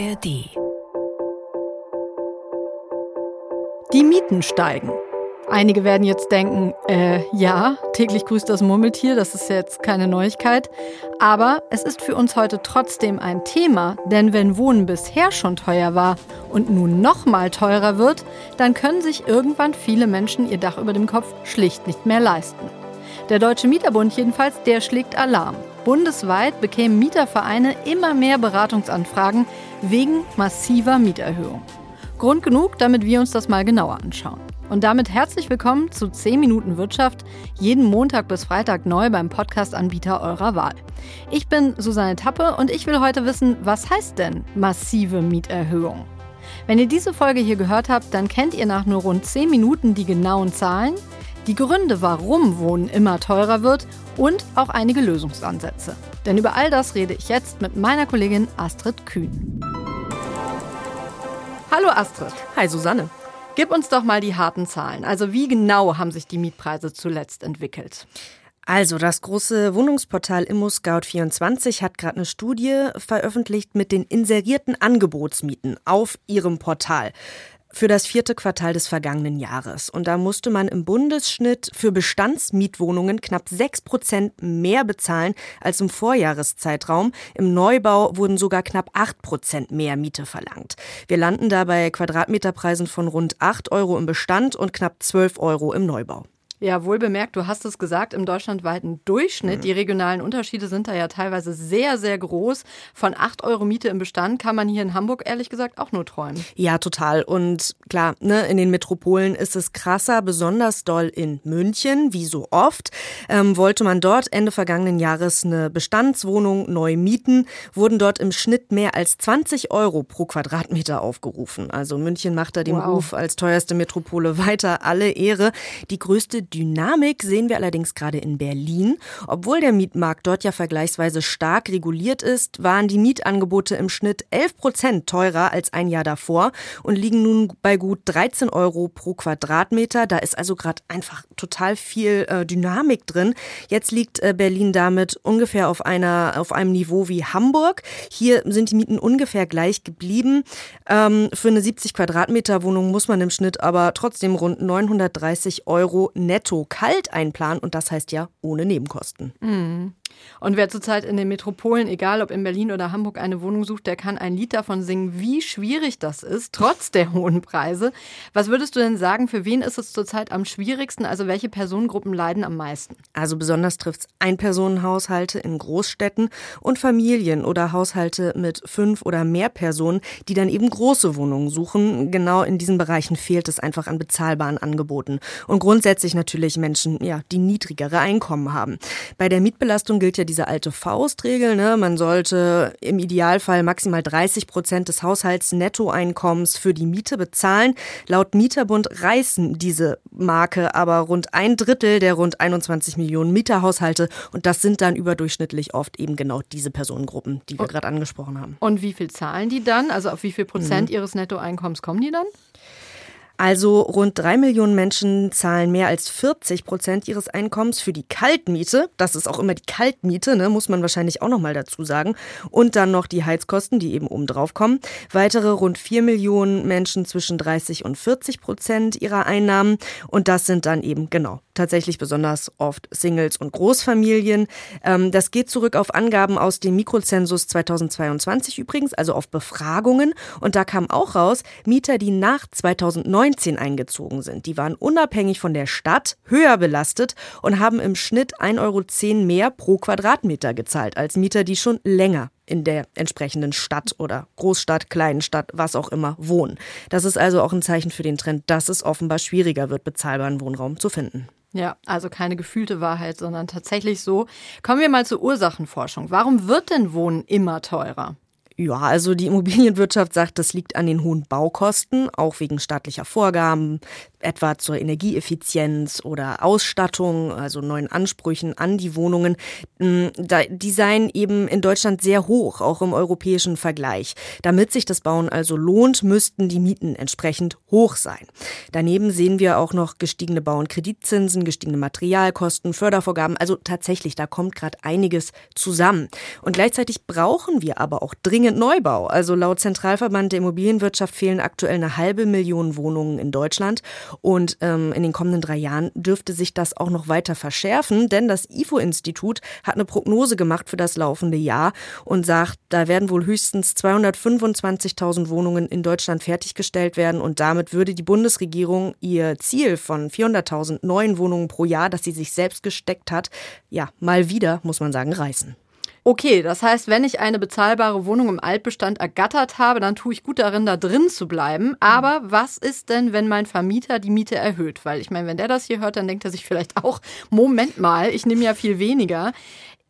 ARD. Die Mieten steigen. Einige werden jetzt denken, äh, ja, täglich grüßt das Murmeltier, das ist jetzt keine Neuigkeit. Aber es ist für uns heute trotzdem ein Thema, denn wenn Wohnen bisher schon teuer war und nun noch mal teurer wird, dann können sich irgendwann viele Menschen ihr Dach über dem Kopf schlicht nicht mehr leisten. Der Deutsche Mieterbund jedenfalls, der schlägt Alarm. Bundesweit bekämen Mietervereine immer mehr Beratungsanfragen wegen massiver Mieterhöhung. Grund genug, damit wir uns das mal genauer anschauen. Und damit herzlich willkommen zu 10 Minuten Wirtschaft, jeden Montag bis Freitag neu beim Podcast-Anbieter eurer Wahl. Ich bin Susanne Tappe und ich will heute wissen, was heißt denn massive Mieterhöhung? Wenn ihr diese Folge hier gehört habt, dann kennt ihr nach nur rund 10 Minuten die genauen Zahlen, die Gründe, warum Wohnen immer teurer wird und auch einige Lösungsansätze. Denn über all das rede ich jetzt mit meiner Kollegin Astrid Kühn. Hallo Astrid. Hi Susanne. Gib uns doch mal die harten Zahlen. Also wie genau haben sich die Mietpreise zuletzt entwickelt? Also das große Wohnungsportal ImmoScout24 hat gerade eine Studie veröffentlicht mit den inserierten Angebotsmieten auf ihrem Portal für das vierte Quartal des vergangenen Jahres. Und da musste man im Bundesschnitt für Bestandsmietwohnungen knapp sechs Prozent mehr bezahlen als im Vorjahreszeitraum. Im Neubau wurden sogar knapp acht Prozent mehr Miete verlangt. Wir landen da bei Quadratmeterpreisen von rund acht Euro im Bestand und knapp zwölf Euro im Neubau. Ja, wohl bemerkt, du hast es gesagt, im deutschlandweiten Durchschnitt. Mhm. Die regionalen Unterschiede sind da ja teilweise sehr, sehr groß. Von 8 Euro Miete im Bestand kann man hier in Hamburg ehrlich gesagt auch nur träumen. Ja, total. Und klar, ne, in den Metropolen ist es krasser, besonders doll in München, wie so oft. Ähm, wollte man dort Ende vergangenen Jahres eine Bestandswohnung neu mieten, wurden dort im Schnitt mehr als 20 Euro pro Quadratmeter aufgerufen. Also München macht da den wow. Ruf als teuerste Metropole weiter alle Ehre. Die größte Dynamik sehen wir allerdings gerade in Berlin. Obwohl der Mietmarkt dort ja vergleichsweise stark reguliert ist, waren die Mietangebote im Schnitt 11 Prozent teurer als ein Jahr davor und liegen nun bei gut 13 Euro pro Quadratmeter. Da ist also gerade einfach total viel äh, Dynamik drin. Jetzt liegt äh, Berlin damit ungefähr auf einer auf einem Niveau wie Hamburg. Hier sind die Mieten ungefähr gleich geblieben. Ähm, für eine 70 Quadratmeter Wohnung muss man im Schnitt aber trotzdem rund 930 Euro netto netto kalt einplanen und das heißt ja ohne Nebenkosten. Mhm. Und wer zurzeit in den Metropolen, egal ob in Berlin oder Hamburg, eine Wohnung sucht, der kann ein Lied davon singen, wie schwierig das ist, trotz der hohen Preise. Was würdest du denn sagen, für wen ist es zurzeit am schwierigsten? Also welche Personengruppen leiden am meisten? Also besonders trifft es Einpersonenhaushalte in Großstädten und Familien oder Haushalte mit fünf oder mehr Personen, die dann eben große Wohnungen suchen. Genau in diesen Bereichen fehlt es einfach an bezahlbaren Angeboten. Und grundsätzlich natürlich Menschen, ja, die niedrigere Einkommen haben. Bei der Mietbelastung gilt ja diese alte Faustregel. Ne? Man sollte im Idealfall maximal 30 Prozent des Haushaltsnettoeinkommens für die Miete bezahlen. Laut Mieterbund reißen diese Marke aber rund ein Drittel der rund 21 Millionen Mieterhaushalte. Und das sind dann überdurchschnittlich oft eben genau diese Personengruppen, die wir gerade angesprochen haben. Und wie viel zahlen die dann? Also auf wie viel Prozent mhm. ihres Nettoeinkommens kommen die dann? Also rund drei Millionen Menschen zahlen mehr als 40 Prozent ihres Einkommens für die Kaltmiete. Das ist auch immer die Kaltmiete, ne? muss man wahrscheinlich auch noch mal dazu sagen. Und dann noch die Heizkosten, die eben oben drauf kommen. Weitere rund vier Millionen Menschen zwischen 30 und 40 Prozent ihrer Einnahmen. Und das sind dann eben genau tatsächlich besonders oft Singles und Großfamilien. Ähm, das geht zurück auf Angaben aus dem Mikrozensus 2022 übrigens, also auf Befragungen. Und da kam auch raus, Mieter, die nach 2019 eingezogen sind, die waren unabhängig von der Stadt höher belastet und haben im Schnitt 1,10 Euro mehr pro Quadratmeter gezahlt als Mieter, die schon länger in der entsprechenden Stadt oder Großstadt, kleinen Stadt, was auch immer wohnen. Das ist also auch ein Zeichen für den Trend, dass es offenbar schwieriger wird, bezahlbaren Wohnraum zu finden. Ja, also keine gefühlte Wahrheit, sondern tatsächlich so. Kommen wir mal zur Ursachenforschung. Warum wird denn Wohnen immer teurer? Ja, also die Immobilienwirtschaft sagt, das liegt an den hohen Baukosten, auch wegen staatlicher Vorgaben, etwa zur Energieeffizienz oder Ausstattung, also neuen Ansprüchen an die Wohnungen, mm, die seien eben in Deutschland sehr hoch, auch im europäischen Vergleich. Damit sich das Bauen also lohnt, müssten die Mieten entsprechend hoch sein. Daneben sehen wir auch noch gestiegene Bau- und Kreditzinsen, gestiegene Materialkosten, Fördervorgaben. Also tatsächlich, da kommt gerade einiges zusammen. Und gleichzeitig brauchen wir aber auch dringend Neubau. Also laut Zentralverband der Immobilienwirtschaft fehlen aktuell eine halbe Million Wohnungen in Deutschland. Und ähm, in den kommenden drei Jahren dürfte sich das auch noch weiter verschärfen, denn das IFO-Institut hat eine Prognose gemacht für das laufende Jahr und sagt, da werden wohl höchstens 225.000 Wohnungen in Deutschland fertiggestellt werden und damit würde die Bundesregierung ihr Ziel von 400.000 neuen Wohnungen pro Jahr, das sie sich selbst gesteckt hat, ja, mal wieder, muss man sagen, reißen. Okay, das heißt, wenn ich eine bezahlbare Wohnung im Altbestand ergattert habe, dann tue ich gut darin, da drin zu bleiben. Aber was ist denn, wenn mein Vermieter die Miete erhöht? Weil ich meine, wenn der das hier hört, dann denkt er sich vielleicht auch, Moment mal, ich nehme ja viel weniger.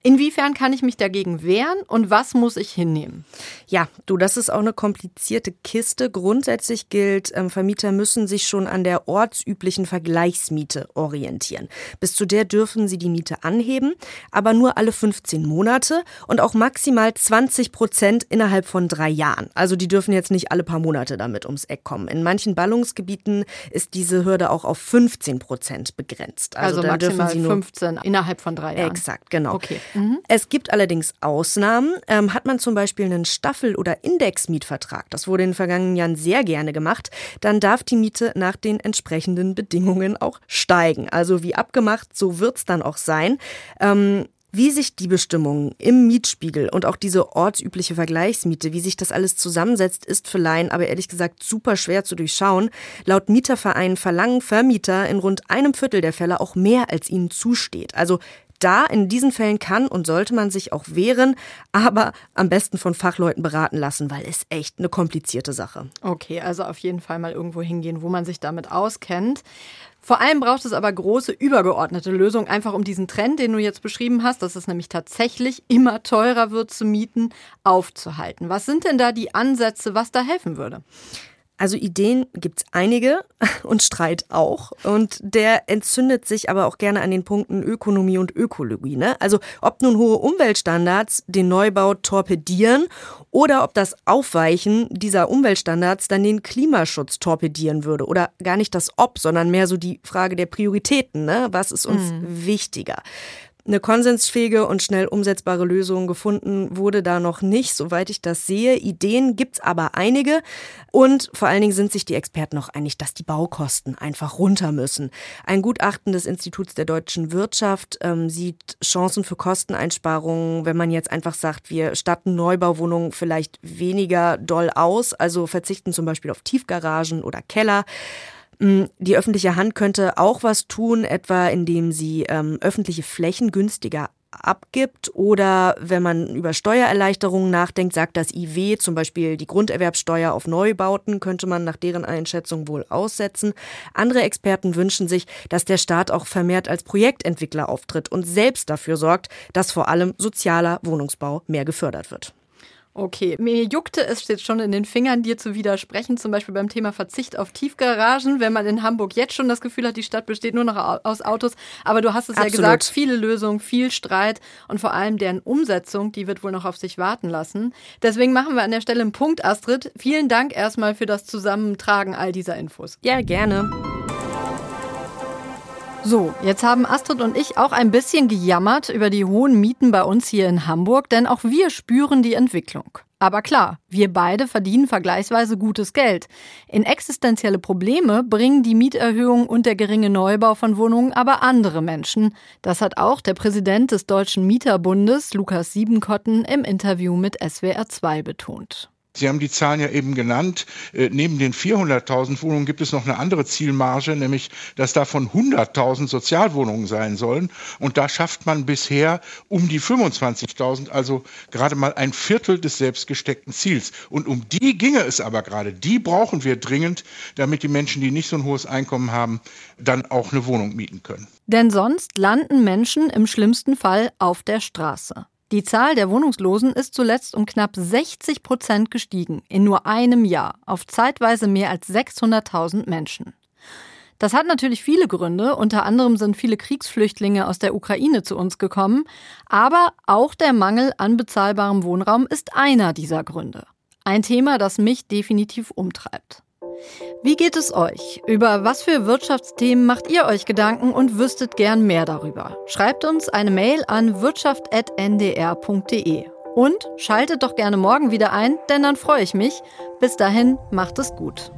Inwiefern kann ich mich dagegen wehren und was muss ich hinnehmen? Ja, du, das ist auch eine komplizierte Kiste. Grundsätzlich gilt, ähm, Vermieter müssen sich schon an der ortsüblichen Vergleichsmiete orientieren. Bis zu der dürfen sie die Miete anheben, aber nur alle 15 Monate und auch maximal 20 Prozent innerhalb von drei Jahren. Also die dürfen jetzt nicht alle paar Monate damit ums Eck kommen. In manchen Ballungsgebieten ist diese Hürde auch auf 15 Prozent begrenzt. Also, also maximal dürfen sie nur 15 innerhalb von drei Jahren. Exakt, genau. Okay. Mhm. Es gibt allerdings Ausnahmen. Ähm, hat man zum Beispiel einen Staffel- oder Indexmietvertrag, das wurde in den vergangenen Jahren sehr gerne gemacht, dann darf die Miete nach den entsprechenden Bedingungen auch steigen. Also wie abgemacht, so wird es dann auch sein. Ähm, wie sich die Bestimmungen im Mietspiegel und auch diese ortsübliche Vergleichsmiete, wie sich das alles zusammensetzt, ist für Laien aber ehrlich gesagt super schwer zu durchschauen. Laut Mieterverein verlangen Vermieter in rund einem Viertel der Fälle auch mehr, als ihnen zusteht. Also da in diesen Fällen kann und sollte man sich auch wehren, aber am besten von Fachleuten beraten lassen, weil es echt eine komplizierte Sache. Okay, also auf jeden Fall mal irgendwo hingehen, wo man sich damit auskennt. Vor allem braucht es aber große übergeordnete Lösungen, einfach um diesen Trend, den du jetzt beschrieben hast, dass es nämlich tatsächlich immer teurer wird zu mieten, aufzuhalten. Was sind denn da die Ansätze, was da helfen würde? Also Ideen gibt's einige und Streit auch. Und der entzündet sich aber auch gerne an den Punkten Ökonomie und Ökologie. Ne? Also ob nun hohe Umweltstandards den Neubau torpedieren oder ob das Aufweichen dieser Umweltstandards dann den Klimaschutz torpedieren würde. Oder gar nicht das Ob, sondern mehr so die Frage der Prioritäten. Ne? Was ist uns mhm. wichtiger? Eine konsensfähige und schnell umsetzbare Lösung gefunden wurde da noch nicht, soweit ich das sehe. Ideen gibt's aber einige. Und vor allen Dingen sind sich die Experten noch einig, dass die Baukosten einfach runter müssen. Ein Gutachten des Instituts der deutschen Wirtschaft ähm, sieht Chancen für Kosteneinsparungen, wenn man jetzt einfach sagt, wir statten Neubauwohnungen vielleicht weniger doll aus, also verzichten zum Beispiel auf Tiefgaragen oder Keller. Mm, die öffentliche Hand könnte auch was tun, etwa indem sie ähm, öffentliche Flächen günstiger abgibt oder wenn man über Steuererleichterungen nachdenkt, sagt das IW zum Beispiel die Grunderwerbsteuer auf Neubauten könnte man nach deren Einschätzung wohl aussetzen. Andere Experten wünschen sich, dass der Staat auch vermehrt als Projektentwickler auftritt und selbst dafür sorgt, dass vor allem sozialer Wohnungsbau mehr gefördert wird. Okay, mir juckte es jetzt schon in den Fingern, dir zu widersprechen, zum Beispiel beim Thema Verzicht auf Tiefgaragen, wenn man in Hamburg jetzt schon das Gefühl hat, die Stadt besteht nur noch aus Autos. Aber du hast es Absolut. ja gesagt, viele Lösungen, viel Streit und vor allem deren Umsetzung, die wird wohl noch auf sich warten lassen. Deswegen machen wir an der Stelle einen Punkt, Astrid. Vielen Dank erstmal für das Zusammentragen all dieser Infos. Ja, gerne. So, jetzt haben Astrid und ich auch ein bisschen gejammert über die hohen Mieten bei uns hier in Hamburg, denn auch wir spüren die Entwicklung. Aber klar, wir beide verdienen vergleichsweise gutes Geld. In existenzielle Probleme bringen die Mieterhöhung und der geringe Neubau von Wohnungen aber andere Menschen. Das hat auch der Präsident des Deutschen Mieterbundes, Lukas Siebenkotten, im Interview mit SWR2 betont. Sie haben die Zahlen ja eben genannt. Äh, neben den 400.000 Wohnungen gibt es noch eine andere Zielmarge, nämlich, dass davon 100.000 Sozialwohnungen sein sollen. Und da schafft man bisher um die 25.000, also gerade mal ein Viertel des selbstgesteckten Ziels. Und um die ginge es aber gerade. Die brauchen wir dringend, damit die Menschen, die nicht so ein hohes Einkommen haben, dann auch eine Wohnung mieten können. Denn sonst landen Menschen im schlimmsten Fall auf der Straße. Die Zahl der Wohnungslosen ist zuletzt um knapp 60 Prozent gestiegen, in nur einem Jahr, auf zeitweise mehr als 600.000 Menschen. Das hat natürlich viele Gründe. Unter anderem sind viele Kriegsflüchtlinge aus der Ukraine zu uns gekommen. Aber auch der Mangel an bezahlbarem Wohnraum ist einer dieser Gründe. Ein Thema, das mich definitiv umtreibt. Wie geht es euch? Über was für Wirtschaftsthemen macht ihr euch Gedanken und wüsstet gern mehr darüber? Schreibt uns eine Mail an wirtschaft.ndr.de. Und schaltet doch gerne morgen wieder ein, denn dann freue ich mich. Bis dahin, macht es gut.